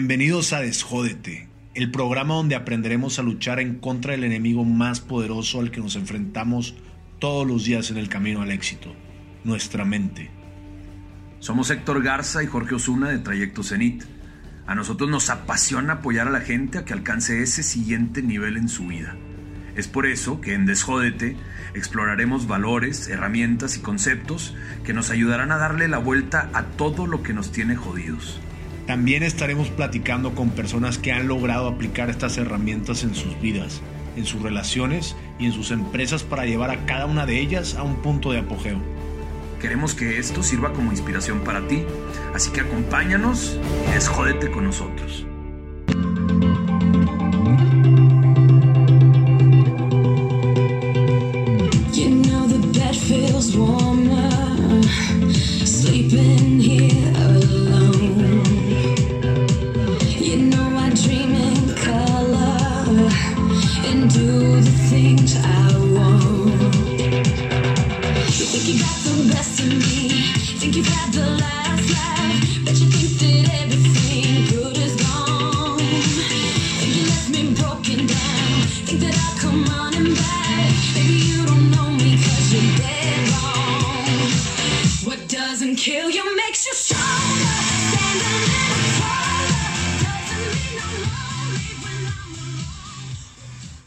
Bienvenidos a Desjódete, el programa donde aprenderemos a luchar en contra del enemigo más poderoso al que nos enfrentamos todos los días en el camino al éxito, nuestra mente. Somos Héctor Garza y Jorge Osuna de Trayecto Zenit. A nosotros nos apasiona apoyar a la gente a que alcance ese siguiente nivel en su vida. Es por eso que en Desjódete exploraremos valores, herramientas y conceptos que nos ayudarán a darle la vuelta a todo lo que nos tiene jodidos. También estaremos platicando con personas que han logrado aplicar estas herramientas en sus vidas, en sus relaciones y en sus empresas para llevar a cada una de ellas a un punto de apogeo. Queremos que esto sirva como inspiración para ti, así que acompáñanos y desjódete con nosotros.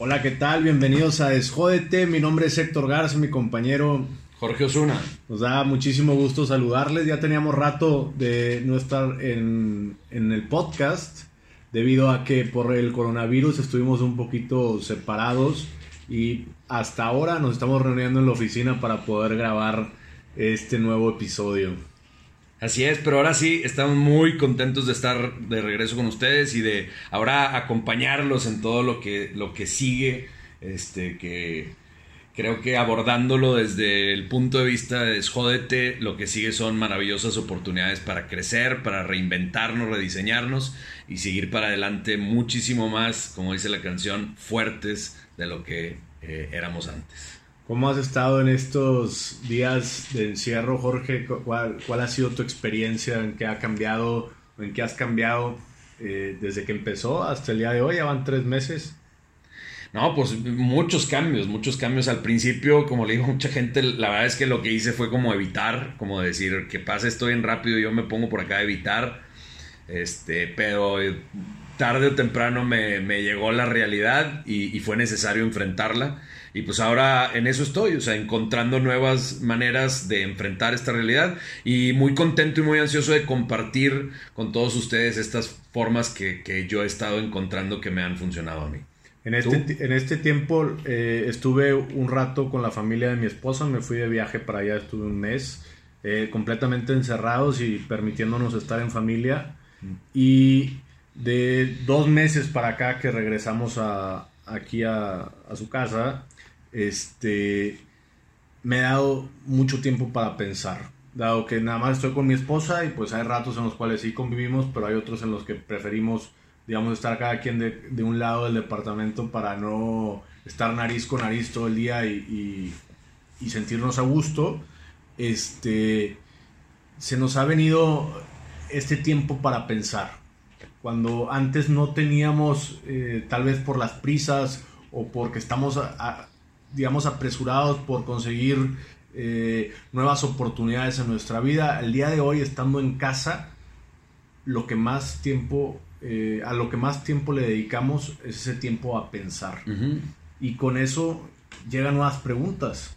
Hola, ¿qué tal? Bienvenidos a Desjódete. Mi nombre es Héctor Garza, mi compañero. Jorge Osuna. Nos da muchísimo gusto saludarles. Ya teníamos rato de no estar en, en el podcast debido a que por el coronavirus estuvimos un poquito separados y hasta ahora nos estamos reuniendo en la oficina para poder grabar este nuevo episodio. Así es, pero ahora sí estamos muy contentos de estar de regreso con ustedes y de ahora acompañarlos en todo lo que, lo que sigue, este, que creo que abordándolo desde el punto de vista de desjódete, lo que sigue son maravillosas oportunidades para crecer, para reinventarnos, rediseñarnos y seguir para adelante muchísimo más, como dice la canción, fuertes de lo que eh, éramos antes. ¿Cómo has estado en estos días de encierro, Jorge? ¿Cu- ¿Cuál, cuál ha sido tu experiencia? ¿En qué ha cambiado? ¿En qué has cambiado eh, desde que empezó hasta el día de hoy? Ya van tres meses. No, pues muchos cambios, muchos cambios. Al principio, como le digo a mucha gente, la verdad es que lo que hice fue como evitar, como decir que pase esto bien rápido, yo me pongo por acá a evitar. Este, pero eh, tarde o temprano me, me llegó la realidad y, y fue necesario enfrentarla. Y pues ahora en eso estoy, o sea, encontrando nuevas maneras de enfrentar esta realidad y muy contento y muy ansioso de compartir con todos ustedes estas formas que, que yo he estado encontrando que me han funcionado a mí. En este, en este tiempo eh, estuve un rato con la familia de mi esposa, me fui de viaje para allá, estuve un mes eh, completamente encerrados y permitiéndonos estar en familia. Y de dos meses para acá que regresamos a, aquí a, a su casa, este, me he dado mucho tiempo para pensar. Dado que nada más estoy con mi esposa y pues hay ratos en los cuales sí convivimos, pero hay otros en los que preferimos, digamos, estar cada quien de, de un lado del departamento para no estar nariz con nariz todo el día y, y- y sentirnos a gusto. Este, se nos ha venido este tiempo para pensar. Cuando antes no teníamos, eh, tal vez por las prisas o porque estamos, a- a- digamos, apresurados por conseguir eh, nuevas oportunidades en nuestra vida, el día de hoy, estando en casa, lo que más tiempo, eh, a lo que más tiempo le dedicamos es ese tiempo a pensar. Y con eso llegan nuevas preguntas.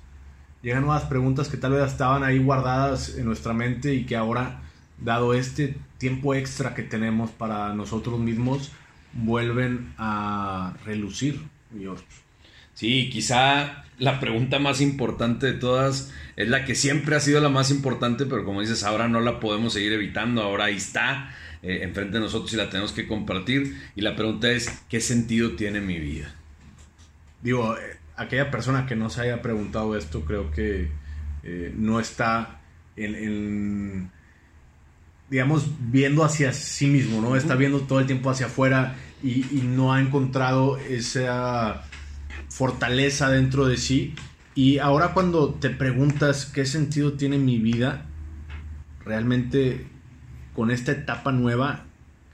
Llegan nuevas preguntas que tal vez estaban ahí guardadas en nuestra mente y que ahora, dado este tiempo extra que tenemos para nosotros mismos, vuelven a relucir. Y yo, Sí, quizá la pregunta más importante de todas es la que siempre ha sido la más importante, pero como dices, ahora no la podemos seguir evitando, ahora ahí está, eh, enfrente de nosotros y la tenemos que compartir. Y la pregunta es, ¿qué sentido tiene mi vida? digo, eh, aquella persona que no se haya preguntado esto, creo que eh, no está en, en, digamos, viendo hacia sí mismo, ¿no? Está viendo todo el tiempo hacia afuera y, y no ha encontrado esa fortaleza dentro de sí. Y ahora cuando te preguntas qué sentido tiene mi vida, realmente con esta etapa nueva,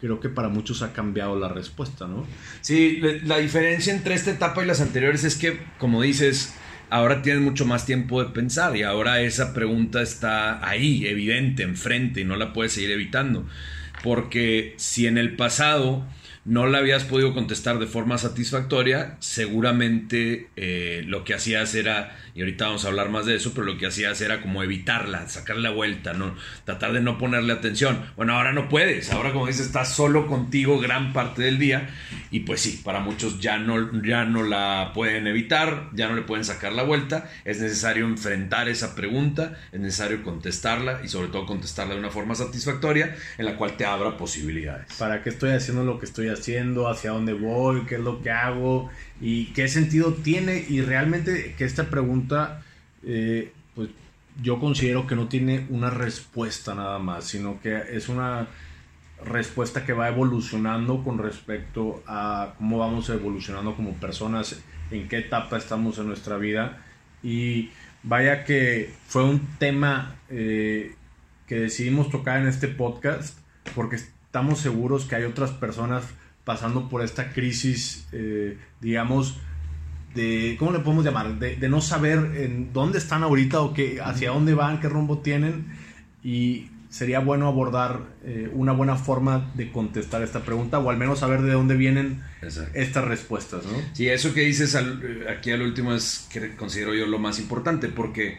creo que para muchos ha cambiado la respuesta, ¿no? Sí, la diferencia entre esta etapa y las anteriores es que, como dices, ahora tienes mucho más tiempo de pensar y ahora esa pregunta está ahí, evidente, enfrente y no la puedes seguir evitando. Porque si en el pasado no la habías podido contestar de forma satisfactoria, seguramente eh, lo que hacías era, y ahorita vamos a hablar más de eso, pero lo que hacías era como evitarla, sacarle la vuelta, ¿no? tratar de no ponerle atención. Bueno, ahora no puedes, ahora como dices, estás solo contigo gran parte del día y pues sí, para muchos ya no, ya no la pueden evitar, ya no le pueden sacar la vuelta, es necesario enfrentar esa pregunta, es necesario contestarla y sobre todo contestarla de una forma satisfactoria en la cual te abra posibilidades. ¿Para qué estoy haciendo lo que estoy? ¿Hacia dónde voy? ¿Qué es lo que hago? ¿Y qué sentido tiene? Y realmente que esta pregunta, eh, pues yo considero que no tiene una respuesta nada más, sino que es una respuesta que va evolucionando con respecto a cómo vamos evolucionando como personas, en qué etapa estamos en nuestra vida. Y vaya que fue un tema eh, que decidimos tocar en este podcast porque estamos seguros que hay otras personas pasando por esta crisis, eh, digamos, de, ¿cómo le podemos llamar? De, de no saber en dónde están ahorita o qué, hacia dónde van, qué rumbo tienen. Y sería bueno abordar eh, una buena forma de contestar esta pregunta o al menos saber de dónde vienen Exacto. estas respuestas, ¿no? Sí, eso que dices al- eh, aquí al último es que considero yo lo más importante porque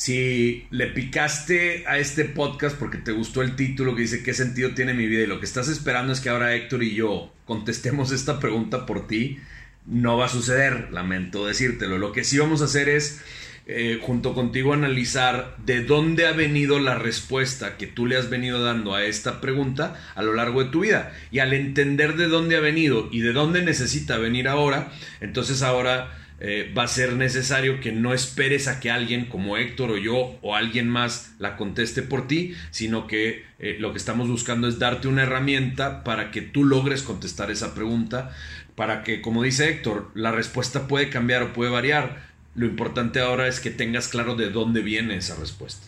si le picaste a este podcast porque te gustó el título que dice qué sentido tiene mi vida y lo que estás esperando es que ahora Héctor y yo contestemos esta pregunta por ti, no va a suceder, lamento decírtelo. Lo que sí vamos a hacer es eh, junto contigo analizar de dónde ha venido la respuesta que tú le has venido dando a esta pregunta a lo largo de tu vida. Y al entender de dónde ha venido y de dónde necesita venir ahora, entonces ahora eh, va a ser necesario que no esperes a que alguien como Héctor o yo o alguien más la conteste por ti, sino que eh, lo que estamos buscando es darte una herramienta para que tú logres contestar esa pregunta, para que, como dice Héctor, la respuesta puede cambiar o puede variar. Lo importante ahora es que tengas claro de dónde viene esa respuesta.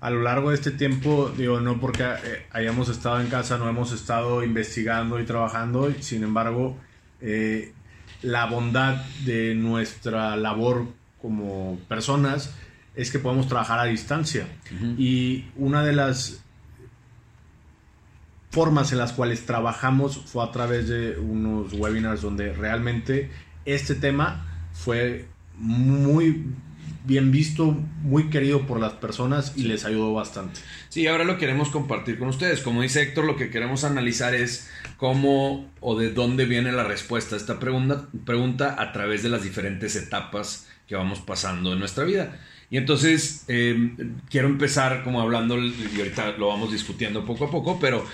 A lo largo de este tiempo, digo, no porque eh, hayamos estado en casa, no hemos estado investigando y trabajando, sin embargo, la bondad de nuestra labor como personas es que podemos trabajar a distancia. Y una de las formas en las cuales trabajamos fue a través de unos webinars donde realmente este tema fue muy bien visto, muy querido por las personas y les ayudó bastante. Sí, ahora lo queremos compartir con ustedes. Como dice Héctor, lo que queremos analizar es cómo o de dónde viene la respuesta a esta pregunta, pregunta a través de las diferentes etapas que vamos pasando en nuestra vida. Y entonces eh, quiero empezar como hablando, y ahorita lo vamos discutiendo poco a poco, pero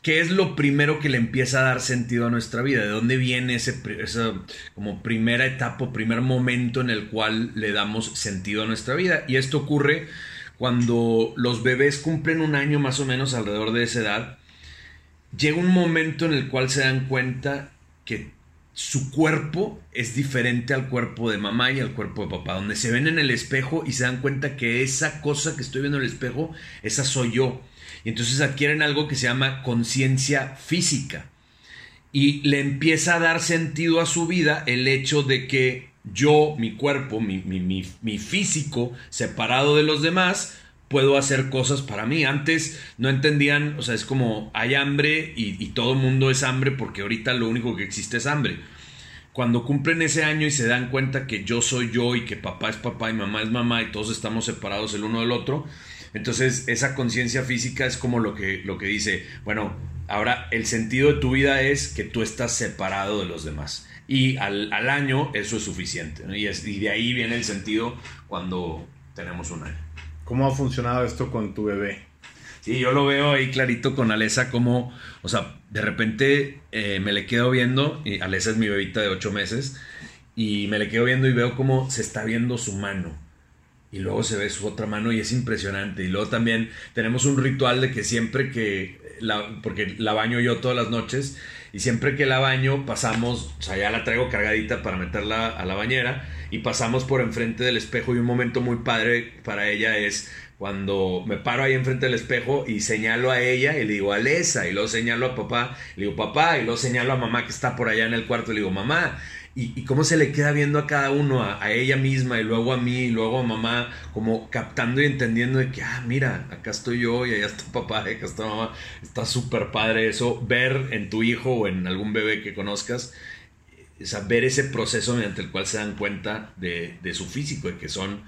¿qué es lo primero que le empieza a dar sentido a nuestra vida? ¿De dónde viene ese, esa como primera etapa, primer momento en el cual le damos sentido a nuestra vida? Y esto ocurre cuando los bebés cumplen un año más o menos alrededor de esa edad, llega un momento en el cual se dan cuenta que su cuerpo es diferente al cuerpo de mamá y al cuerpo de papá, donde se ven en el espejo y se dan cuenta que esa cosa que estoy viendo en el espejo, esa soy yo. Y entonces adquieren algo que se llama conciencia física. Y le empieza a dar sentido a su vida el hecho de que yo, mi cuerpo, mi, mi- mi- mi físico, separado de los demás, puedo hacer cosas para mí. Antes no entendían, o sea, es como hay hambre y, y todo mundo es hambre porque ahorita lo único que existe es hambre. Cuando cumplen ese año y se dan cuenta que yo soy yo y que papá es papá y mamá es mamá y todos estamos separados el uno del otro, entonces esa conciencia física es como lo que, lo que dice, bueno, ahora el sentido de tu vida es que tú estás separado de los demás. Y al, año eso es suficiente. y de ahí viene el sentido cuando tenemos un año. ¿Cómo ha funcionado esto con tu bebé? Sí, yo lo veo ahí clarito con Alesa como, o sea, de repente eh, me le quedo viendo, y Alesa es mi bebita de ocho meses, y me le quedo viendo y veo cómo se está viendo su mano. Y luego se ve su otra mano y es impresionante. Y luego también tenemos un ritual de que siempre que, la, porque la baño yo todas las noches, y siempre que la baño pasamos, o sea, ya la traigo cargadita para meterla a la bañera, y pasamos por enfrente del espejo y un momento muy padre para ella es cuando me paro ahí enfrente del espejo y señalo a ella y le digo Alesa, y luego señalo a papá, le digo papá, y luego señalo a mamá que está por allá en el cuarto y le digo mamá. Y, y cómo se le queda viendo a cada uno, a, a ella misma, y luego a mí, y luego a mamá, como captando y entendiendo de que, ah, mira, acá estoy yo y allá está papá, y acá está mamá. Está súper padre eso, ver en tu hijo o en algún bebé que conozcas, o sea, ver ese proceso mediante el cual se dan cuenta de, de su físico, de que son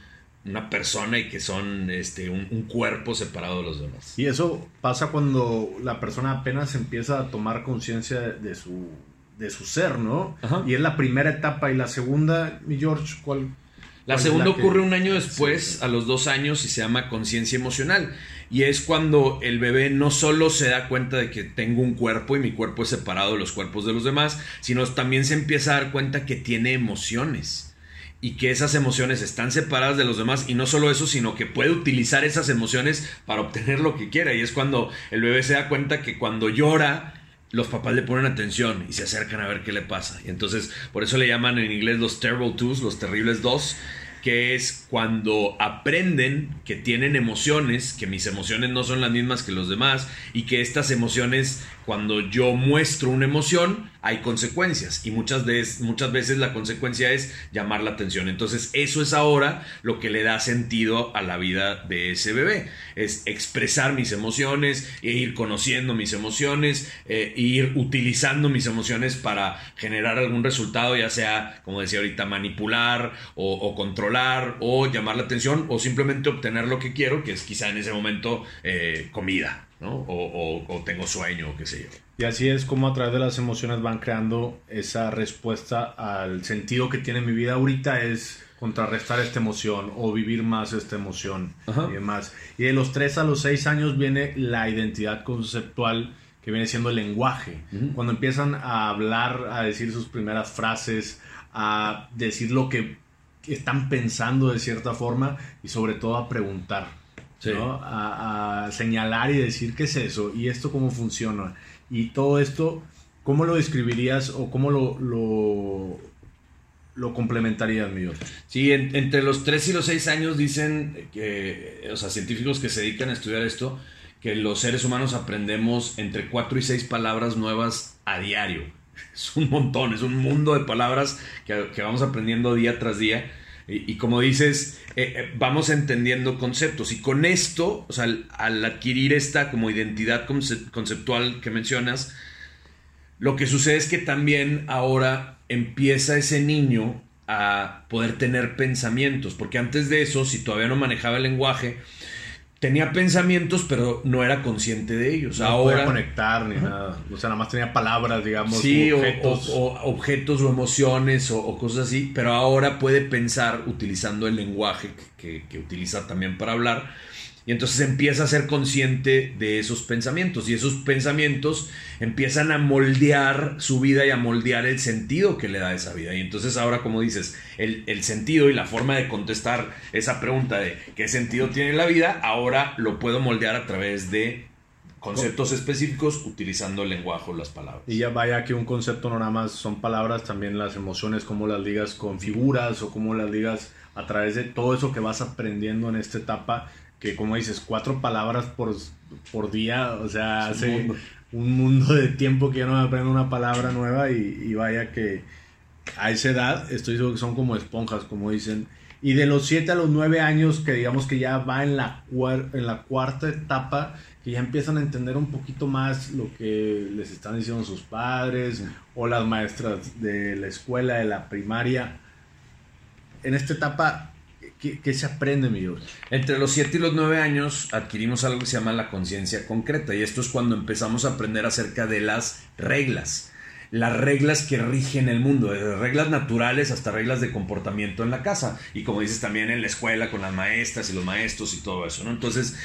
una persona y que son este, un, un cuerpo separado de los demás. Y eso pasa cuando la persona apenas empieza a tomar conciencia de su, de su ser, ¿no? Ajá. Y es la primera etapa. Y la segunda, mi George, ¿cuál? La segunda que- ocurre un año después, Sí, sí. a los dos años, y se llama conciencia emocional. Y es cuando el bebé no solo se da cuenta de que tengo un cuerpo y mi cuerpo es separado de los cuerpos de los demás, sino también se empieza a dar cuenta que tiene emociones. Y que esas emociones están separadas de los demás. Y no solo eso, sino que puede utilizar esas emociones para obtener lo que quiera. Y es cuando el bebé se da cuenta que cuando llora, los papás le ponen atención y se acercan a ver qué le pasa. Y entonces, por eso le llaman en inglés los terrible twos, los terribles dos, que es cuando aprenden que tienen emociones, que mis emociones no son las mismas que los demás y que estas emociones, cuando yo muestro una emoción, hay consecuencias y muchas veces, muchas veces la consecuencia es llamar la atención. Entonces, eso es ahora lo que le da sentido a la vida de ese bebé, es expresar mis emociones, e ir conociendo mis emociones, eh, e ir utilizando mis emociones para generar algún resultado, ya sea, como decía ahorita, manipular o, controlar o llamar la atención o simplemente obtener lo que quiero, que es quizá en ese momento eh, comida, ¿no? O, o- o tengo sueño o qué sé yo. Y así es como a través de las emociones van creando esa respuesta al sentido que tiene mi vida ahorita es contrarrestar esta emoción o vivir más esta emoción Ajá. y demás. Y de los 3 a los 6 años viene la identidad conceptual que viene siendo el lenguaje. Cuando empiezan a hablar, a decir sus primeras frases, a decir lo que están pensando de cierta forma y sobre todo a preguntar. Sí. ¿no? a, a señalar y decir qué es eso y esto cómo funciona y todo esto cómo lo describirías o cómo lo lo, lo complementarías mi George? Sí, en- entre los 3 y los 6 años dicen que, o sea, científicos que se dedican a estudiar esto, que los seres humanos aprendemos entre 4 y 6 palabras nuevas a diario. Es un montón, es un mundo de palabras que, que vamos aprendiendo día tras día. Y, como dices, eh, eh, vamos entendiendo conceptos. Y con esto, o sea, al, adquirir esta como identidad conce- conceptual que mencionas, lo que sucede es que también ahora empieza ese niño a poder tener pensamientos, porque antes de eso, si todavía no manejaba el lenguaje, tenía pensamientos, pero no era consciente de ellos. no podía ahora conectar ni nada o sea nada más tenía palabras digamos sí, o- objetos O, o objetos o emociones o, o cosas así, pero ahora puede pensar utilizando el lenguaje que, que- que utiliza también para hablar. Y entonces empieza a ser consciente de esos pensamientos y esos pensamientos empiezan a moldear su vida y a moldear el sentido que le da esa vida. Y entonces ahora, como dices, el, el sentido y la forma de contestar esa pregunta de qué sentido tiene la vida, ahora lo puedo moldear a través de conceptos específicos utilizando el lenguaje o las palabras. y ya vaya que un concepto no nada más son palabras también las emociones cómo las ligas con figuras o cómo las ligas a través de todo eso que vas aprendiendo en esta etapa que como dices cuatro palabras por, por día o sea hace mundo. un mundo de tiempo que yo no me aprendo una palabra nueva y, y vaya que a esa edad estoy seguro que son como esponjas, como dicen. Y de los 7 a los 9 años, que digamos que ya va en la, en la cuarta etapa, que ya empiezan a entender un poquito más lo que les están diciendo sus padres o las maestras de la escuela, de la primaria. En esta etapa, ¿qué, se aprende, mi George? Entre los 7 y los 9 años adquirimos algo que se llama la conciencia concreta y esto es cuando empezamos a aprender acerca de las reglas. Las reglas que rigen el mundo, desde reglas naturales hasta reglas de comportamiento en la casa y como dices también en la escuela con las maestras y los maestros y todo eso, ¿no? Entonces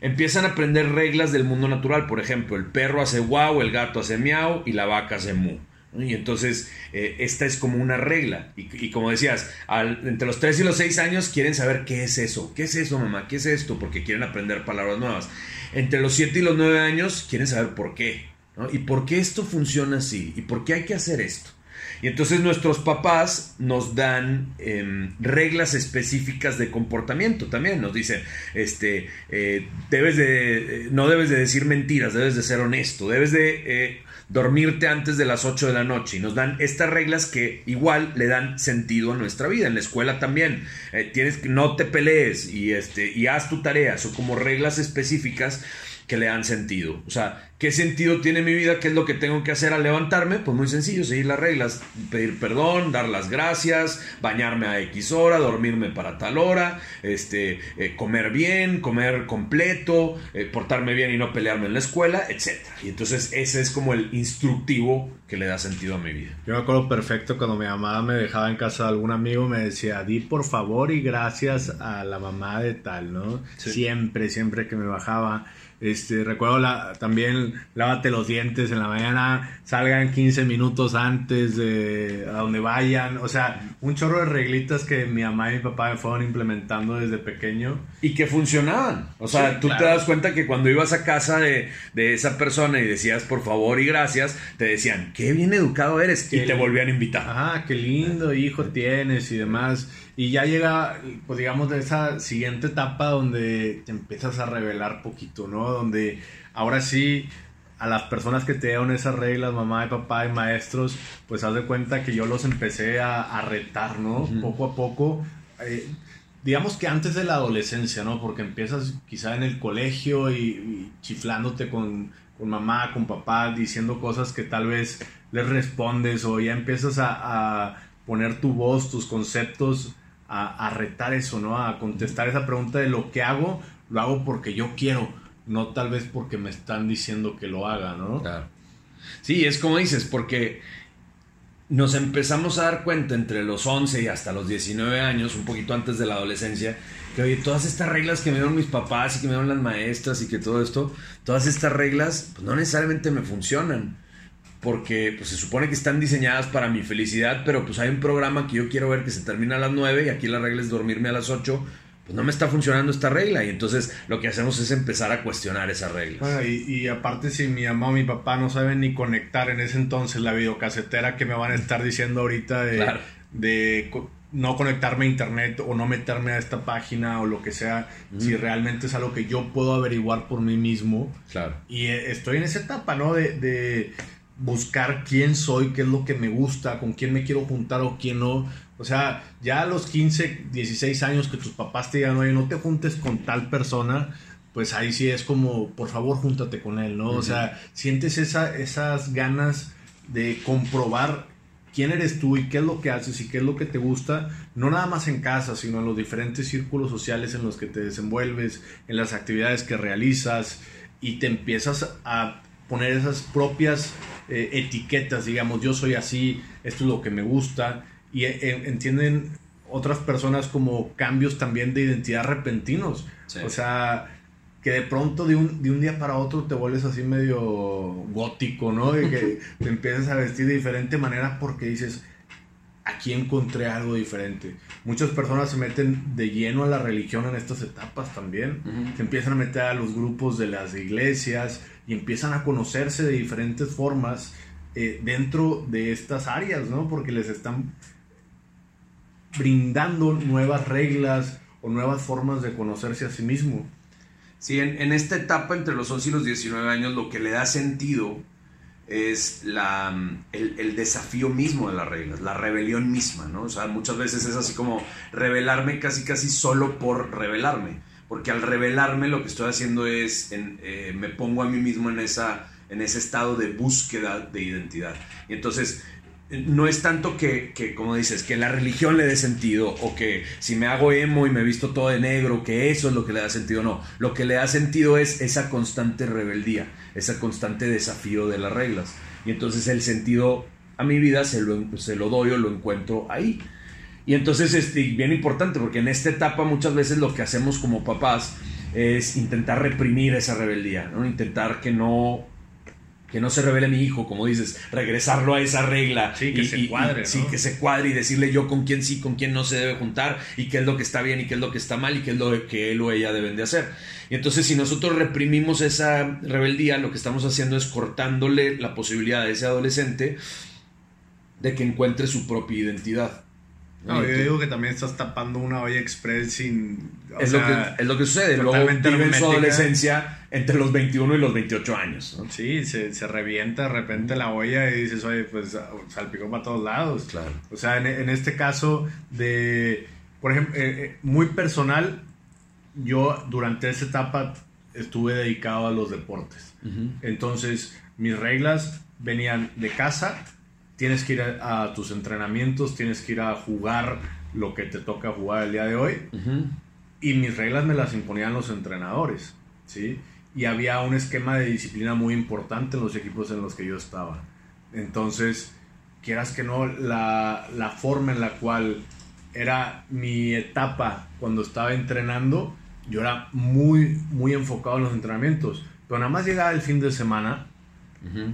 empiezan a aprender reglas del mundo natural, por ejemplo, el perro hace guau, el gato hace miau y la vaca hace mu. Y entonces eh, esta es como una regla. Y, como decías, entre los 3 y los 6 años quieren saber qué es eso. ¿Qué es eso, mamá? ¿Qué es esto? Porque quieren aprender palabras nuevas. Entre los 7 y los 9 años quieren saber por qué. ¿Y por qué esto funciona así? ¿Y por qué hay que hacer esto? Y entonces nuestros papás nos dan em, reglas específicas de comportamiento también. Nos dicen, este, eh, debes de, eh, no debes de decir mentiras, debes de ser honesto, debes de eh, dormirte antes de las 8 de la noche. Y nos dan estas reglas que igual le dan sentido a nuestra vida. En la escuela también. Eh, tienes que no te pelees y, este, y haz tu tarea. Son como reglas específicas que le dan sentido. O sea, ¿qué sentido tiene mi vida? ¿Qué es lo que tengo que hacer al levantarme? Pues muy sencillo, seguir las reglas, pedir perdón, dar las gracias, bañarme a X hora, dormirme para tal hora, este, eh, comer bien, comer completo, eh, portarme bien y no pelearme en la escuela, etc. Y entonces ese es como el instructivo que le da sentido a mi vida. Yo me acuerdo perfecto cuando mi mamá me dejaba en casa de algún amigo, me decía, di por favor y gracias a la mamá de tal, ¿no? Sí. Siempre, siempre que me bajaba. Este, recuerdo la, también lávate los dientes en la mañana, salgan 15 minutos antes de a donde vayan. O sea, un chorro de reglitas que mi mamá y mi papá me fueron implementando desde pequeño. Y que funcionaban. O sea, Sí, tú te claro. das cuenta que cuando ibas a casa de, de esa persona y decías por favor y gracias, te decían, qué bien educado eres. Y Qué te li- volvían a invitar. Ajá, qué lindo hijo tienes y demás. Y ya llega, pues digamos, de esa siguiente etapa donde te empiezas a revelar poquito, ¿no? Donde ahora sí, a las personas que te dieron esas reglas, mamá y papá y maestros, pues haz de cuenta que yo los empecé a, a retar, ¿no? Poco a poco. Eh, digamos que antes de la adolescencia, ¿no? Porque empiezas quizá en el colegio y, y chiflándote con, con mamá, con papá, diciendo cosas que tal vez les respondes o ya empiezas a, a poner tu voz, tus conceptos, a, a retar eso, ¿no? A contestar esa pregunta de lo que hago, lo hago porque yo quiero, no tal vez porque me están diciendo que lo haga, ¿no? Claro. Sí, es como dices, porque nos empezamos a dar cuenta entre los 11 y hasta los 19 años, un poquito antes de la adolescencia, que oye, todas estas reglas que me dieron mis papás y que me dieron las maestras y que todo esto, todas estas reglas, pues no necesariamente me funcionan. Porque pues, se supone que están diseñadas para mi felicidad, pero pues hay un programa que yo quiero ver que se termina a las 9 y aquí la regla es dormirme a las 8, pues no me está funcionando esta regla. Y entonces lo que hacemos es empezar a cuestionar esas reglas. Bueno, y, y aparte si mi mamá o mi papá no saben ni conectar en ese entonces la videocasetera que me van a estar diciendo ahorita de, Claro. de co- no conectarme a internet o no meterme a esta página o lo que sea, si realmente es algo que yo puedo averiguar por mí mismo. Claro. Y eh, estoy en esa etapa, ¿no? De, de buscar quién soy, qué es lo que me gusta, con quién me quiero juntar o quién no. O sea, ya a los 15, 16 años que tus papás te digan, oye, no te juntes con tal persona, pues ahí sí es como, por favor, júntate con él, ¿no? O sea, sientes esa, esas ganas de comprobar quién eres tú y qué es lo que haces y qué es lo que te gusta, no nada más en casa, sino en los diferentes círculos sociales en los que te desenvuelves, en las actividades que realizas y te empiezas a poner esas propias eh, etiquetas, digamos, yo soy así, esto es lo que me gusta y eh, entienden otras personas como cambios también de identidad repentinos. Sí. O sea, que de pronto de un, de un día para otro te vuelves así medio gótico, ¿no? De que te empiezas a vestir de diferente manera porque dices, aquí encontré algo diferente. Muchas personas se meten de lleno a la religión en estas etapas también. Se empiezan a meter a los grupos de las iglesias y empiezan a conocerse de diferentes formas eh, dentro de estas áreas, ¿no? Porque les están brindando nuevas reglas o nuevas formas de conocerse a sí mismo. Sí, en, esta etapa entre los 11 y los 19 años lo que le da sentido es la, el, desafío mismo de las reglas, la rebelión misma, ¿no? O sea, muchas veces es así como revelarme casi casi solo por revelarme, porque al revelarme lo que estoy haciendo es, eh, me pongo a mí mismo en, esa, en ese estado de búsqueda de identidad. Y entonces no es tanto que, como dices, que la religión le dé sentido o que si me hago emo y me visto todo de negro, que eso es lo que le da sentido, no. Lo que le da sentido es esa constante rebeldía, ese constante desafío de las reglas. Y entonces el sentido a mi vida se lo, doy o lo encuentro ahí. Y entonces es bien importante porque en esta etapa muchas veces lo que hacemos como papás es intentar reprimir esa rebeldía, ¿no? intentar que no que no se revele mi hijo, como dices, regresarlo a esa regla. Sí, que se cuadre, ¿no? que se cuadre y decirle yo con quién sí, con quién no se debe juntar y qué es lo que está bien y qué es lo que está mal y qué es lo que él o ella deben de hacer. Y entonces si nosotros reprimimos esa rebeldía, lo que estamos haciendo es cortándole la posibilidad a ese adolescente de que encuentre su propia identidad. No, yo tú- digo que también estás tapando una olla express sin... es, lo sea, que, es lo que sucede. Luego totalmente vive en su adolescencia entre los 21 y los 28 años. ¿no? Sí, se, se revienta de repente la olla y dices, oye, pues salpicó para todos lados. Claro. O sea, en, en este caso de, por ejemplo, eh, eh, muy personal, yo durante esa etapa estuve dedicado a los deportes. Entonces, mis reglas venían de casa, tienes que ir a, a tus entrenamientos, tienes que ir a jugar lo que te toca jugar el día de hoy. Y mis reglas me las imponían los entrenadores, ¿sí? Y había un esquema de disciplina muy importante en los equipos en los que yo estaba. Entonces, quieras que no, la, la forma en la cual era mi etapa cuando estaba entrenando, yo era muy, muy enfocado en los entrenamientos. Pero nada más llegaba el fin de semana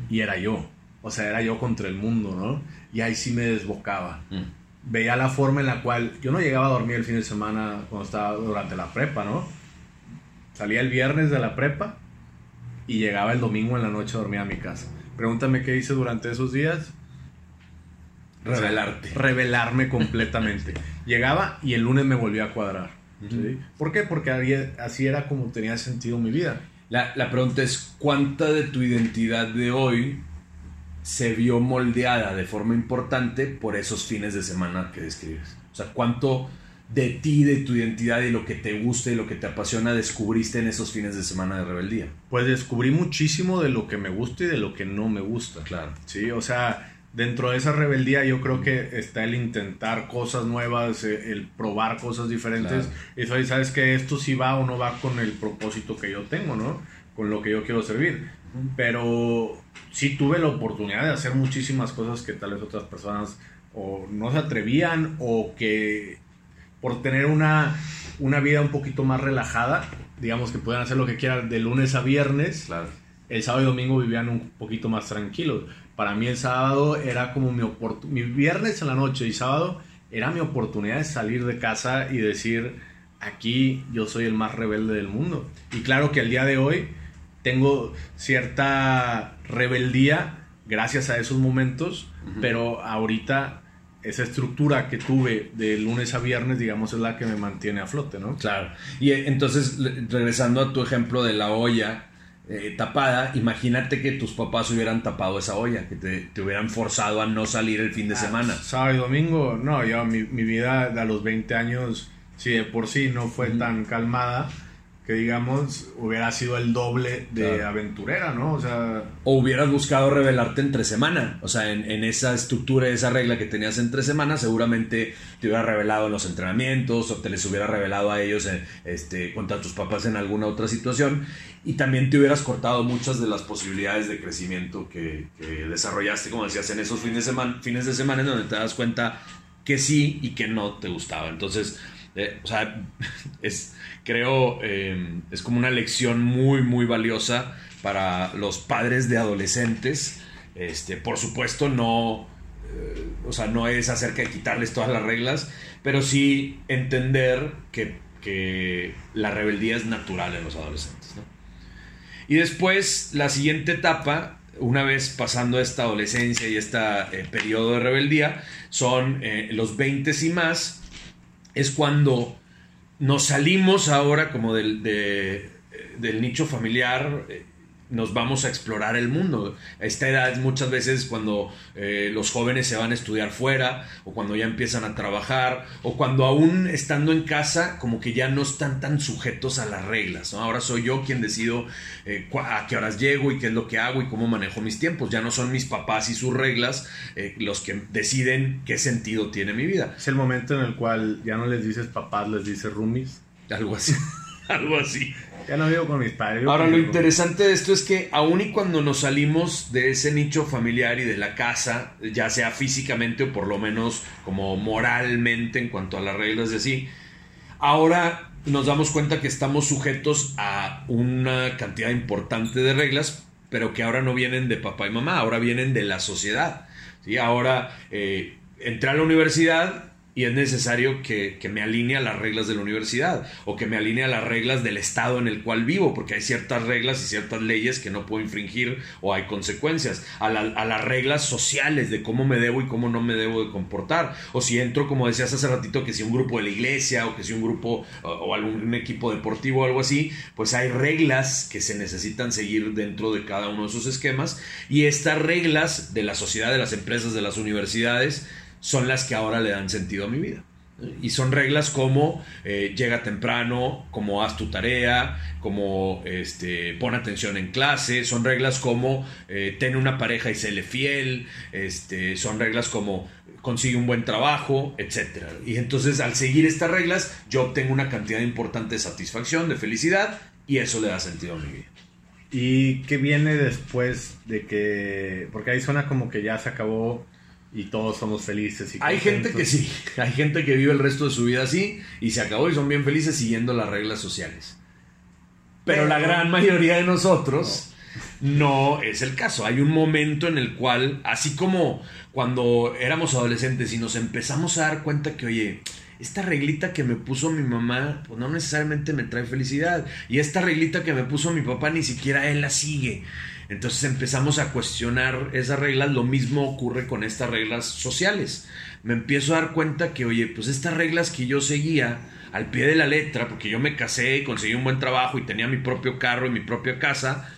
y era yo. O sea, era yo contra el mundo, ¿no? Y ahí sí me desbocaba Mm. veía la forma en la cual yo no llegaba a dormir el fin de semana cuando estaba durante la prepa, ¿no? Salía el viernes de la prepa y llegaba el domingo en la noche a dormir a mi casa. Pregúntame qué hice durante esos días. Revelarte. Revelarme completamente. Llegaba y el lunes me volvía a cuadrar. ¿Por qué? Porque había- así era como tenía sentido mi vida. La, la pregunta es, ¿cuánta de tu identidad de hoy se vio moldeada de forma importante por esos fines de semana que describes? O sea, ¿cuánto de ti, de tu identidad y lo que te gusta y lo que te apasiona descubriste en esos fines de semana de rebeldía? Pues descubrí muchísimo de lo que me gusta y de lo que no me gusta. Claro. Sí, o sea, dentro de esa rebeldía yo creo que está el intentar cosas nuevas, eh, el probar cosas diferentes. Claro. Y sabes que esto sí va o no va con el propósito que yo tengo, ¿no? Con lo que yo quiero servir. Pero sí tuve la oportunidad de hacer muchísimas cosas que tal vez otras personas o no se atrevían o que por tener una, una vida un poquito más relajada, digamos que puedan hacer lo que quieran de lunes a viernes Claro. el sábado y domingo vivían un poquito más tranquilos. Para mí el sábado era como mi oportunidad, mi viernes en la noche y sábado era mi oportunidad de salir de casa y decir, aquí yo soy el más rebelde del mundo. Y claro que al día de hoy tengo cierta rebeldía gracias a esos momentos, pero ahorita esa estructura que tuve de lunes a viernes, digamos, es la que me mantiene a flote, ¿no? Claro. Y eh, entonces, regresando a tu ejemplo de la olla eh, tapada, imagínate que tus papás hubieran tapado esa olla, que te, te hubieran forzado a no salir el fin de semana. Sábado y domingo, no, yo mi, mi vida a los 20 años, si de por sí no fue tan calmada, que digamos, hubiera sido el doble de Claro. aventurera, ¿no? O sea, O hubieras buscado revelarte entre semana. O sea, en, en esa estructura, esa regla que tenías entre semana, seguramente te hubiera revelado en los entrenamientos o te les hubiera revelado a ellos eh, este, contra tus papás en alguna otra situación. Y también te hubieras cortado muchas de las posibilidades de crecimiento que, que desarrollaste, como decías, en esos fines de, semana, fines de semana en donde te das cuenta que sí y que no te gustaba. Entonces, eh, o sea, es, creo, eh, es como una lección muy, muy valiosa para los padres de adolescentes. Este, por supuesto, no, eh, o sea, no es acerca de quitarles todas las reglas, pero sí entender que, que la rebeldía es natural en los adolescentes. ¿no? Y después, la siguiente etapa, una vez pasando esta adolescencia y este periodo de rebeldía, son eh, los 20 y más, es cuando nos salimos ahora como del, de- del nicho familiar, eh, nos vamos a explorar el mundo. A esta edad muchas veces cuando eh, los jóvenes se van a estudiar fuera o cuando ya empiezan a trabajar o cuando aún estando en casa como que ya no están tan sujetos a las reglas. ¿no? Ahora soy yo quien decido eh, a qué horas llego y qué es lo que hago y cómo manejo mis tiempos. Ya no son mis papás y sus reglas eh, los que deciden qué sentido tiene mi vida. es el momento en el cual ya no les dices papás, les dices roomies. Algo así. Algo así. Ya no vivo con mis padres. Ahora, lo interesante de esto es que aun y cuando nos salimos de ese nicho familiar y de la casa, ya sea físicamente o por lo menos como moralmente en cuanto a las reglas de así, ahora nos damos cuenta que estamos sujetos a una cantidad importante de reglas, pero que ahora no vienen de papá y mamá, ahora vienen de la sociedad. ¿sí? Ahora eh, entré a la universidad y es necesario que, que me alinee a las reglas de la universidad o que me alinee a las reglas del estado en el cual vivo, porque hay ciertas reglas y ciertas leyes que no puedo infringir o hay consecuencias, a, a las reglas sociales de cómo me debo y cómo no me debo de comportar, o si entro, como decías hace ratito, que si un grupo de la iglesia o que si un grupo o, o algún equipo deportivo o algo así, pues hay reglas que se necesitan seguir dentro de cada uno de esos esquemas. Y estas reglas de la sociedad, de las empresas, de las universidades, son las que ahora le dan sentido a mi vida. Y son reglas como eh, llega temprano, como haz tu tarea, como este, pon atención en clase, son reglas como eh, ten una pareja y séle fiel, este, son reglas como consigue un buen trabajo, etc. Y entonces al seguir estas reglas yo obtengo una cantidad importante de satisfacción, de felicidad y eso le da sentido a mi vida. ¿Y qué viene después de que.? Porque ahí suena como que ya se acabó y todos somos felices. Y Hay gente que sí, hay gente que vive el resto de su vida así y se acabó y son bien felices siguiendo las reglas sociales. Pero la gran mayoría de nosotros no es el caso. Hay un momento en el cual, así como cuando éramos adolescentes y nos empezamos a dar cuenta que, oye, esta reglita que me puso mi mamá, pues no necesariamente me trae felicidad. Y esta reglita que me puso mi papá, ni siquiera él la sigue. Entonces empezamos a cuestionar esas reglas. Lo mismo ocurre con estas reglas sociales. Me empiezo a dar cuenta que, oye, pues estas reglas que yo seguía al pie de la letra, porque yo me casé y conseguí un buen trabajo y tenía mi propio carro y mi propia casa,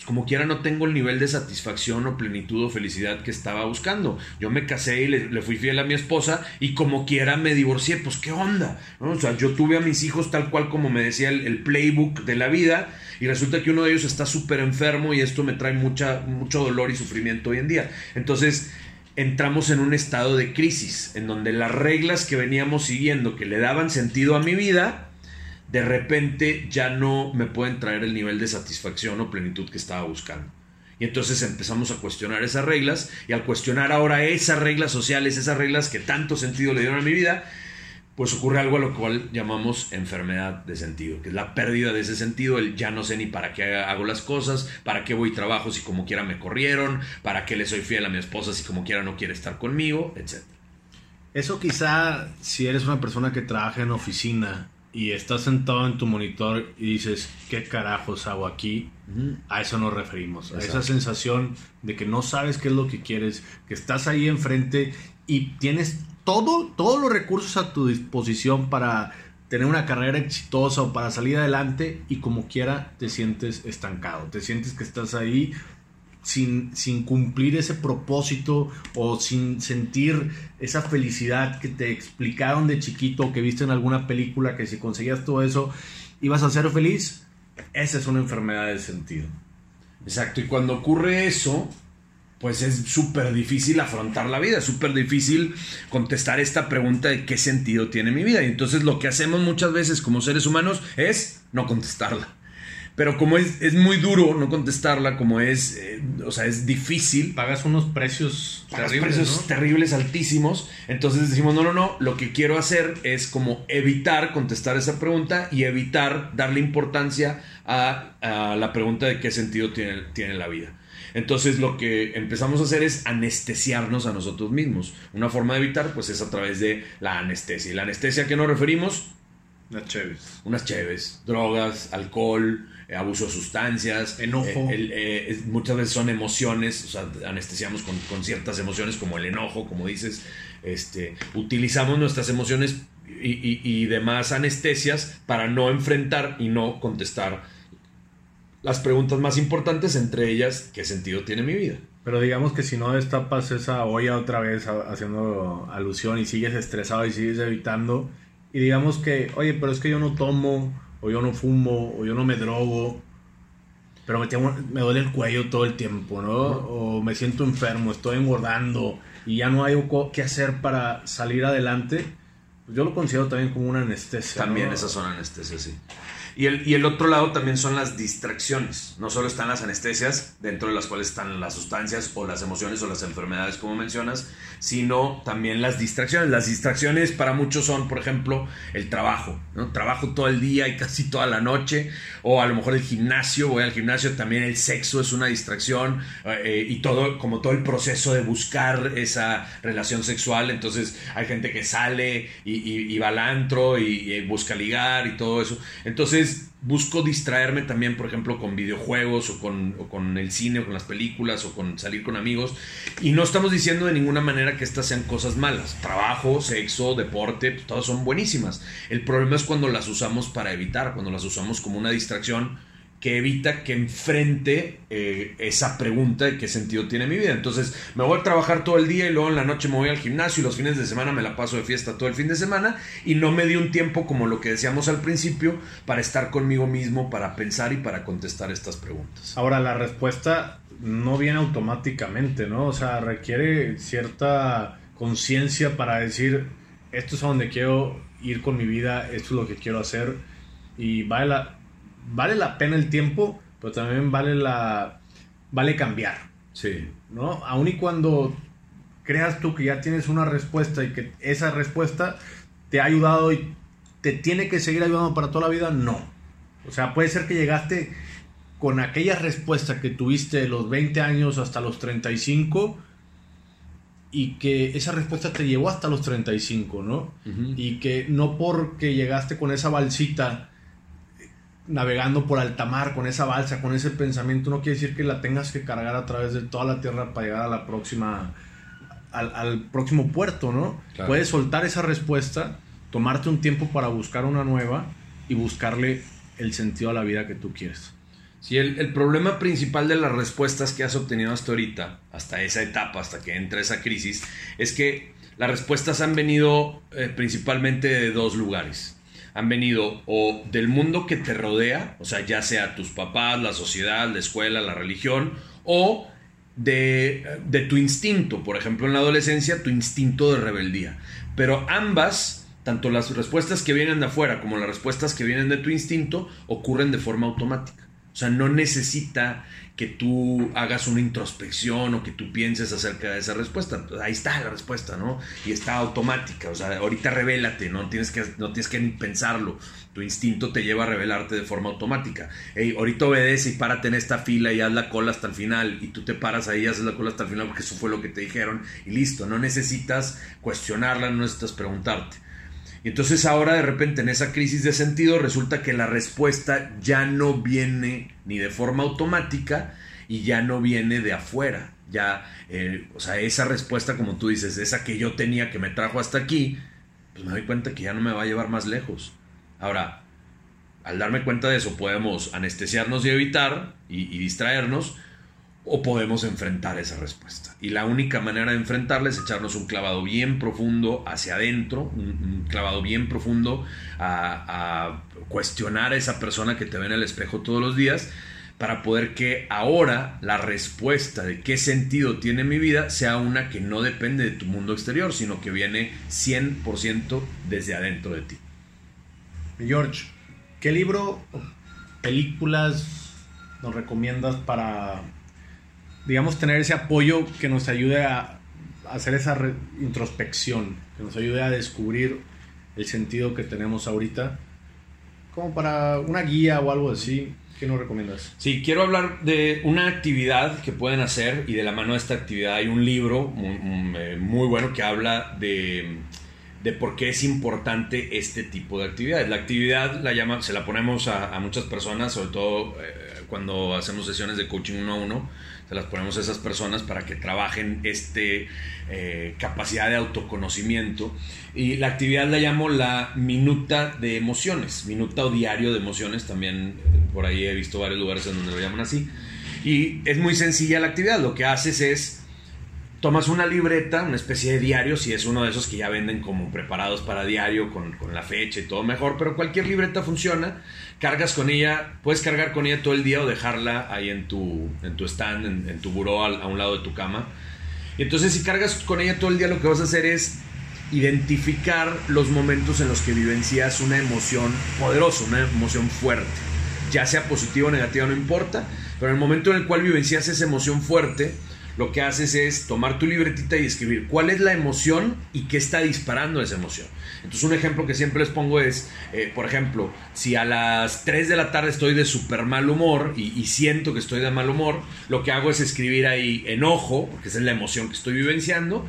pues como quiera no tengo el nivel de satisfacción o plenitud o felicidad que estaba buscando. Yo me casé y le, fui fiel a mi esposa y como quiera me divorcié, pues qué onda. ¿no? O sea, yo tuve a mis hijos tal cual como me decía el, el playbook de la vida y resulta que uno de ellos está súper enfermo y esto me trae mucha, mucho dolor y sufrimiento hoy en día. Entonces entramos en un estado de crisis en donde las reglas que veníamos siguiendo que le daban sentido a mi vida de repente ya no me pueden traer el nivel de satisfacción o plenitud que estaba buscando. Y entonces empezamos a cuestionar esas reglas y al cuestionar ahora esas reglas sociales, esas reglas que tanto sentido le dieron a mi vida, pues ocurre algo a lo cual llamamos enfermedad de sentido, que es la pérdida de ese sentido, el ya no sé ni para qué hago las cosas, para qué voy y trabajo si como quiera me corrieron, para qué le soy fiel a mi esposa si como quiera no quiere estar conmigo, etc. Eso quizá si eres una persona que trabaja en oficina y estás sentado en tu monitor y dices, ¿qué carajos hago aquí? A eso nos referimos, a esa sensación de que no sabes qué es lo que quieres, que estás ahí enfrente y tienes todo, todos los recursos a tu disposición para tener una carrera exitosa o para salir adelante y como quiera te sientes estancado, te sientes que estás ahí sin, sin cumplir ese propósito o sin sentir esa felicidad que te explicaron de chiquito que viste en alguna película que si conseguías todo eso ibas a ser feliz, esa es una enfermedad de sentido. Exacto, y cuando ocurre eso, pues es súper difícil afrontar la vida, súper difícil contestar esta pregunta de qué sentido tiene mi vida. Y entonces lo que hacemos muchas veces como seres humanos es no contestarla. Pero como es, es muy duro no contestarla, como es, eh, o sea, es difícil, Pagas unos precios pagas terribles, precios ¿no? terribles, altísimos. Entonces decimos, no, no, no, lo que quiero hacer es como evitar contestar esa pregunta y evitar darle importancia a, a la pregunta de qué sentido tiene, tiene la vida. Entonces lo que empezamos a hacer es anestesiarnos a nosotros mismos. Una forma de evitar pues es a través de la anestesia. ¿Y la anestesia a qué nos referimos? Las cheves. unas cheves, drogas, alcohol, abuso de sustancias, Enojo. eh, el- eh, muchas veces son emociones, o sea, anestesiamos con, con ciertas emociones como el enojo, como dices, este, utilizamos nuestras emociones y, y- y demás anestesias para no enfrentar y no contestar las preguntas más importantes, entre ellas, ¿qué sentido tiene mi vida? Pero digamos que si no destapas esa olla otra vez haciendo alusión y sigues estresado y sigues evitando y digamos que, oye, pero es que yo no tomo o yo no fumo o yo no me drogo, pero me, tengo- me duele el cuello todo el tiempo, ¿no? O me siento enfermo, estoy engordando y ya no hay qué hacer para salir adelante. Pues yo lo considero también como una anestesia. También ¿no? esas son anestesias, sí. Y el, y el otro lado también son las distracciones. No solo están las anestesias, dentro de las cuales están las sustancias o las emociones o las enfermedades, como mencionas, sino también las distracciones. Las distracciones para muchos son, por ejemplo, el trabajo. ¿no? Trabajo todo el día y casi toda la noche. O a lo mejor el gimnasio, voy al gimnasio, también el sexo es una distracción. eh, y todo, como todo el proceso de buscar esa relación sexual. Entonces hay gente que sale y, y- y va al antro y busca ligar y todo eso. Entonces busco distraerme también, por ejemplo, con videojuegos o con, el cine o con las películas o con salir con amigos. Y no estamos diciendo de ninguna manera que estas sean cosas malas. Trabajo, sexo, deporte, pues, todas son buenísimas. El problema es cuando las usamos para evitar, cuando las usamos como una distracción que evita que enfrente eh, esa pregunta de qué sentido tiene mi vida. Entonces me voy a trabajar todo el día y luego en la noche me voy al gimnasio y los fines de semana me la paso de fiesta todo el fin de semana y no me di un tiempo como lo que decíamos al principio para estar conmigo mismo, para pensar y para contestar estas preguntas. Ahora, la respuesta no viene automáticamente, ¿no? O sea, requiere cierta conciencia para decir, esto es a donde quiero ir con mi vida, esto es lo que quiero hacer, y vale la, vale la pena el tiempo, pero también vale la vale cambiar, Sí. ¿no? Aun y cuando creas tú que ya tienes una respuesta y que esa respuesta te ha ayudado y te tiene que seguir ayudando para toda la vida, no. O sea, puede ser que llegaste con aquella respuesta que tuviste de los 20 años hasta los 35 y que esa respuesta te llevó hasta los 35, ¿no? Ujú. Y que no porque llegaste con esa balsita navegando por alta mar, con esa balsa, con ese pensamiento, no quiere decir que la tengas que cargar a través de toda la tierra para llegar a la próxima, al, al próximo puerto, ¿no? Claro. Puedes soltar esa respuesta, tomarte un tiempo para buscar una nueva y buscarle el sentido a la vida que tú quieres. Sí, el, el problema principal de las respuestas que has obtenido hasta ahorita, hasta esa etapa, hasta que entra esa crisis, es que las respuestas han venido eh, principalmente de dos lugares. Han venido o del mundo que te rodea, o sea, ya sea tus papás, la sociedad, la escuela, la religión, o de, de tu instinto, por ejemplo, en la adolescencia, tu instinto de rebeldía. Pero ambas, tanto las respuestas que vienen de afuera como las respuestas que vienen de tu instinto, ocurren de forma automática. O sea, no necesita que tú hagas una introspección o que tú pienses acerca de esa respuesta. Ahí está la respuesta, ¿no? Y está automática. O sea, ahorita revélate, no tienes que, no tienes que ni pensarlo. Tu instinto te lleva a revelarte de forma automática. Ey, ahorita obedece y párate en esta fila y haz la cola hasta el final. Y tú te paras ahí y haces la cola hasta el final porque eso fue lo que te dijeron. Y listo, no necesitas cuestionarla, no necesitas preguntarte. Y entonces ahora de repente en esa crisis de sentido resulta que la respuesta ya no viene ni de forma automática y ya no viene de afuera. Ya, eh, o sea, esa respuesta como tú dices, esa que yo tenía que me trajo hasta aquí, pues me doy cuenta que ya no me va a llevar más lejos. Ahora, al darme cuenta de eso podemos anestesiarnos y evitar y, y distraernos o podemos enfrentar esa respuesta. Y la única manera de enfrentarla es echarnos un clavado bien profundo hacia adentro, un, clavado bien profundo a, cuestionar a esa persona que te ve en el espejo todos los días para poder que ahora la respuesta de qué sentido tiene mi vida sea una que no depende de tu mundo exterior, sino que viene 100% desde adentro de ti. George, ¿qué libro películas nos recomiendas para, digamos, tener ese apoyo que nos ayude a hacer esa introspección, que nos ayude a descubrir el sentido que tenemos ahorita? Como para una guía o algo así, ¿qué nos recomiendas? Sí, quiero hablar de una actividad que pueden hacer y de la mano de esta actividad hay un libro muy, eh, muy bueno que habla de, de por qué es importante este tipo de actividades. La actividad la llama, se la ponemos a, a muchas personas, sobre todo eh, cuando hacemos sesiones de coaching uno a uno, se las ponemos a esas personas para que trabajen este eh, capacidad de autoconocimiento. Y la actividad la llamo la minuta de emociones, minuta o diario de emociones, también por ahí he visto varios lugares en donde lo llaman así. Y es muy sencilla la actividad, lo que haces es tomas una libreta, una especie de diario, si es uno de esos que ya venden como preparados para diario, con, con la fecha y todo mejor, pero cualquier libreta funciona, cargas con ella, puedes cargar con ella todo el día o dejarla ahí en tu, en tu stand, en, tu buró a un lado de tu cama. Y entonces si cargas con ella todo el día, lo que vas a hacer es identificar los momentos en los que vivencias una emoción poderosa, una emoción fuerte. Ya sea positiva o negativa, no importa, pero en el momento en el cual vivencias esa emoción fuerte, lo que haces es tomar tu libretita y escribir cuál es la emoción y qué está disparando esa emoción. Entonces un ejemplo que siempre les pongo es, eh, por ejemplo, si a las 3 de la tarde estoy de súper mal humor y, y siento que estoy de mal humor, lo que hago es escribir ahí enojo, porque esa es la emoción que estoy vivenciando,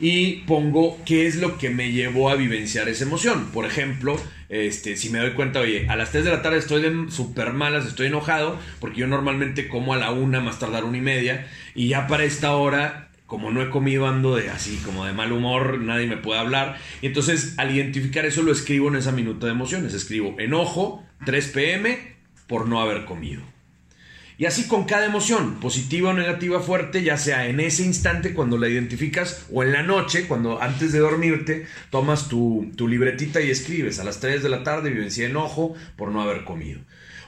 y pongo qué es lo que me llevó a vivenciar esa emoción. Por ejemplo, este, si me doy cuenta, oye, a las 3 de la tarde estoy de súper malas, estoy enojado, porque yo normalmente como a la una, más tardar una y media, y ya para esta hora, como no he comido, ando de así, como de mal humor, nadie me puede hablar. Y entonces, al identificar eso, lo escribo en esa minuta de emociones. Escribo enojo, 3 pm, por no haber comido. Y así con cada emoción, positiva o negativa fuerte, ya sea en ese instante cuando la identificas o en la noche, cuando antes de dormirte tomas tu, tu libretita y escribes a las 3 de la tarde vivencié enojo por no haber comido.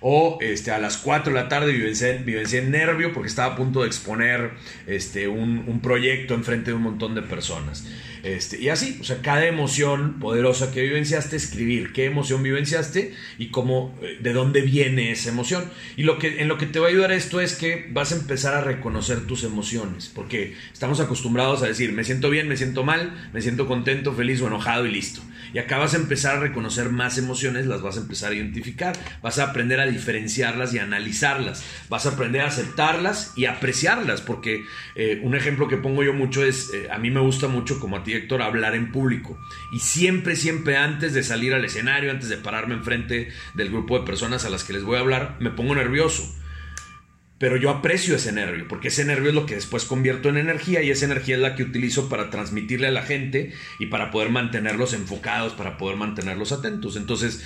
O este, a las 4 de la tarde vivencié, vivencié nervio porque estaba a punto de exponer este, un, un proyecto enfrente de un montón de personas. Este, y así, o sea, cada emoción poderosa que vivenciaste, escribir qué emoción vivenciaste y cómo, eh, de dónde viene esa emoción. Y lo que, en lo que te va a ayudar esto es que vas a empezar a reconocer tus emociones, porque estamos acostumbrados a decir, me siento bien, me siento mal, me siento contento, feliz o enojado y listo. Y acá vas a empezar a reconocer más emociones, las vas a empezar a identificar, vas a aprender a diferenciarlas y analizarlas, vas a aprender a aceptarlas y apreciarlas, porque eh, un ejemplo que pongo yo mucho es, eh, a mí me gusta mucho como a ti Héctor, hablar en público. Y siempre, siempre antes de salir al escenario, antes de pararme enfrente del grupo de personas a las que les voy a hablar, me pongo nervioso. Pero yo aprecio ese nervio, porque ese nervio es lo que después convierto en energía y esa energía es la que utilizo para transmitirle a la gente y para poder mantenerlos enfocados, para poder mantenerlos atentos. Entonces,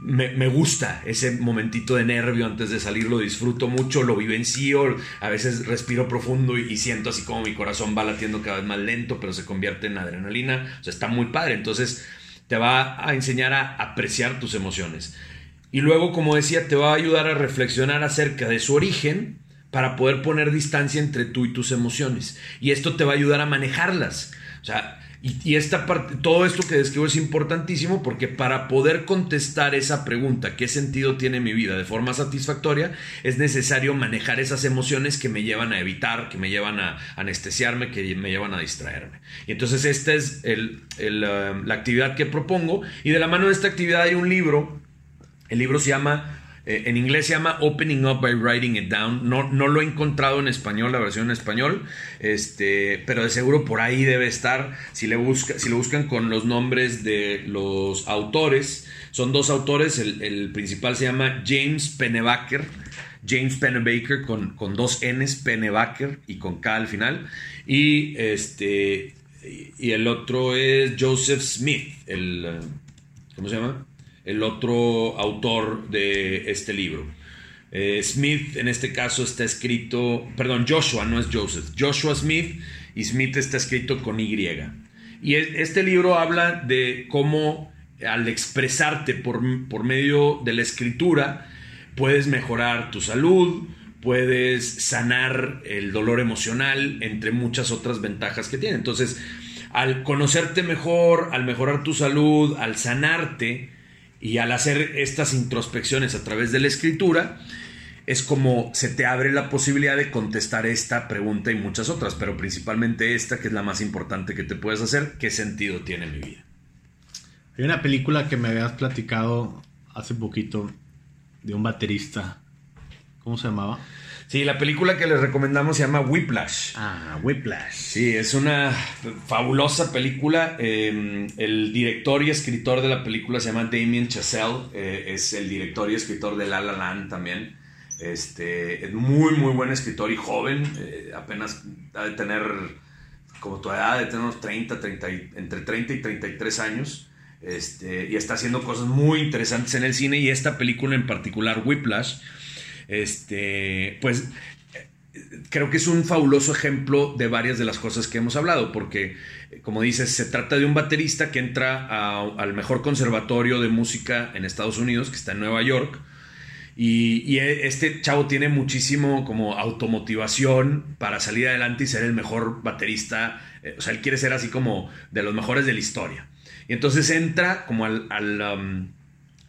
me, gusta ese momentito de nervio antes de salir, lo disfruto mucho, lo vivencio, a veces respiro profundo y, y, siento así como mi corazón va latiendo cada vez más lento, pero se convierte en adrenalina, o sea, está muy padre, entonces te va a enseñar a apreciar tus emociones. Y luego, como decía, te va a ayudar a reflexionar acerca de su origen para poder poner distancia entre tú y tus emociones. Y esto te va a ayudar a manejarlas. O sea, y, esta parte, todo esto que describo es importantísimo porque para poder contestar esa pregunta, ¿qué sentido tiene mi vida de forma satisfactoria? Es necesario manejar esas emociones que me llevan a evitar, que me llevan a anestesiarme, que me llevan a distraerme. Y entonces esta es el, uh, la actividad que propongo. Y de la mano de esta actividad hay un libro. El libro se llama eh, en inglés se llama Opening Up by Writing It Down. No, no lo he encontrado en español, la versión en español, este, pero de seguro por ahí debe estar. Si, le busca, si lo buscan con los nombres de los autores, son dos autores. El, el principal se llama James Pennebaker. James Pennebaker con, con dos N's, Pennebaker y con K al final. Y, este, y el otro es Joseph Smith, el, ¿cómo se llama? El otro autor de este libro. Eh, Smith en este caso está escrito, perdón, Joshua, no es Joseph, Joshua Smith y Smith está escrito con Y. Y este libro habla de cómo al expresarte por, por medio de la escritura puedes mejorar tu salud, puedes sanar el dolor emocional, entre muchas otras ventajas que tiene. Entonces, al conocerte mejor, al mejorar tu salud, al sanarte, y al hacer estas introspecciones a través de la escritura, es como se te abre la posibilidad de contestar esta pregunta y muchas otras, pero principalmente esta que es la más importante que te puedes hacer, ¿qué sentido tiene mi vida? Hay una película que me habías platicado hace poquito de un baterista. ¿Cómo se llamaba? Sí, la película que les recomendamos se llama Whiplash. Ah, Whiplash. Sí, es una fabulosa película. Eh, el director y escritor de la película se llama Damien Chazelle. Eh, es el director y escritor de La La Land también. Este, es muy, muy buen escritor y joven. Eh, apenas ha de tener, como tu edad, de tener unos 30, 30 entre 30 y 33 años. Este, y está haciendo cosas muy interesantes en el cine. Y esta película en particular, Whiplash, este, pues creo que es un fabuloso ejemplo de varias de las cosas que hemos hablado, porque, como dices, se trata de un baterista que entra al mejor conservatorio de música en Estados Unidos, que está en Nueva York, y, y, este chavo tiene muchísimo como automotivación para salir adelante y ser el mejor baterista eh, o sea, él quiere ser así como de los mejores de la historia. Y entonces entra como al, al, um,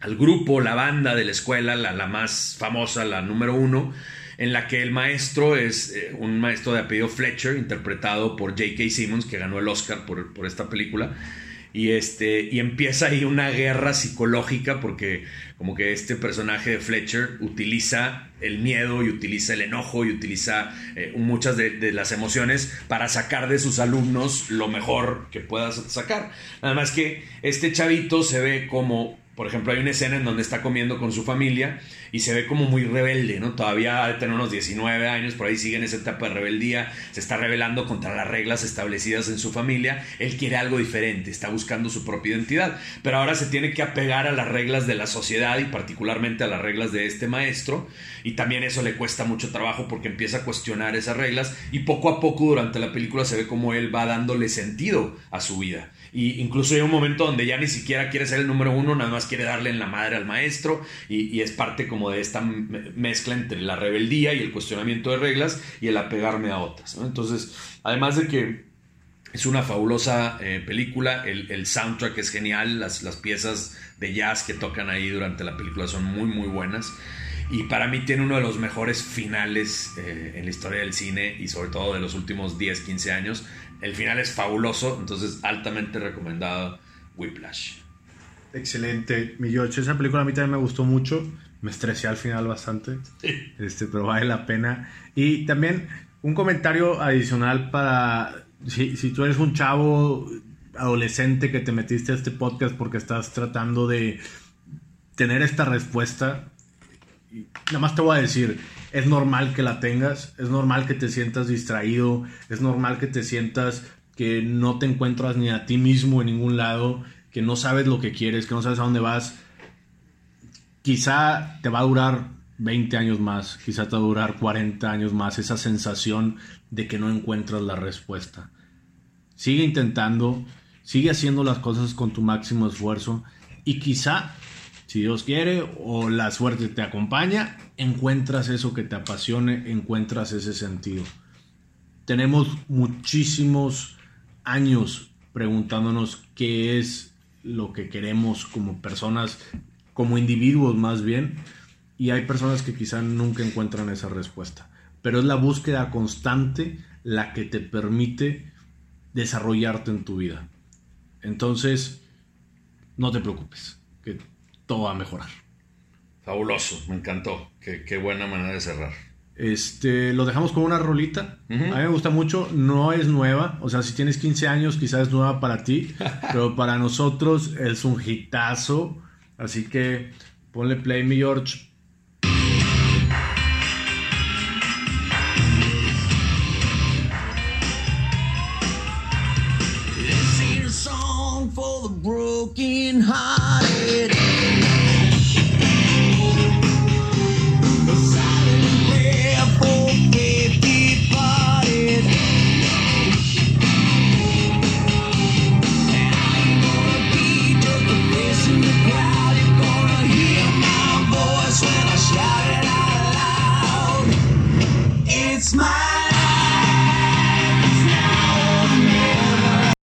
al grupo, la banda de la escuela, la, la, más famosa, la número uno, en la que el maestro es eh, un maestro de apellido Fletcher, interpretado por J.K. Simmons, que ganó el Oscar por, por esta película. Y, este, y empieza ahí una guerra psicológica porque como que este personaje de Fletcher utiliza el miedo y utiliza el enojo y utiliza eh, muchas de, de, las emociones para sacar de sus alumnos lo mejor que pueda sacar. Nada más que este chavito se ve como por ejemplo, hay una escena en donde está comiendo con su familia y se ve como muy rebelde, ¿no? Todavía tener unos 19 años, por ahí sigue en esa etapa de rebeldía, se está rebelando contra las reglas establecidas en su familia, él quiere algo diferente, está buscando su propia identidad, pero ahora se tiene que apegar a las reglas de la sociedad y particularmente a las reglas de este maestro, y también eso le cuesta mucho trabajo porque empieza a cuestionar esas reglas y poco a poco durante la película se ve como él va dándole sentido a su vida. Y incluso hay un momento donde ya ni siquiera quiere ser el número uno, nada más quiere darle en la madre al maestro y, es parte como de esta mezcla entre la rebeldía y el cuestionamiento de reglas y el apegarme a otras. Entonces, además de que es una fabulosa eh, película, el, el, soundtrack es genial, las, las piezas de jazz que tocan ahí durante la película son muy, muy buenas. Y para mí tiene uno de los mejores finales eh, en la historia del cine y sobre todo de los últimos 10, 15 años. El final es fabuloso, entonces altamente recomendado Whiplash. Excelente, mi George. Esa película a mí también me gustó mucho. Me estresé al final bastante, Sí. este, pero vale la pena. Y también un comentario adicional para si, si tú eres un chavo adolescente que te metiste a este podcast porque estás tratando de tener esta respuesta, y nada más te voy a decir, es normal que la tengas, es normal que te sientas distraído, es normal que te sientas que no te encuentras ni a ti mismo en ningún lado, que no sabes lo que quieres, que no sabes a dónde vas. Quizá te va a durar 20 años más, quizá te va a durar 40 años más esa sensación de que no encuentras la respuesta. Sigue intentando, sigue haciendo las cosas con tu máximo esfuerzo y quizá si Dios quiere o la suerte te acompaña, encuentras eso que te apasione, encuentras ese sentido. Tenemos muchísimos años preguntándonos qué es lo que queremos como personas, como individuos más bien, y hay personas que quizá nunca encuentran esa respuesta. Pero es la búsqueda constante la que te permite desarrollarte en tu vida. Entonces, no te preocupes, que todo va a mejorar. Fabuloso, me encantó. Qué, qué buena manera de cerrar. Este, lo dejamos con una rolita. A mí me gusta mucho. No es nueva. O sea, si tienes 15 años, quizás es nueva para ti. pero para nosotros es un hitazo. Así que ponle play, mi George. This ain't a song for the broken heart.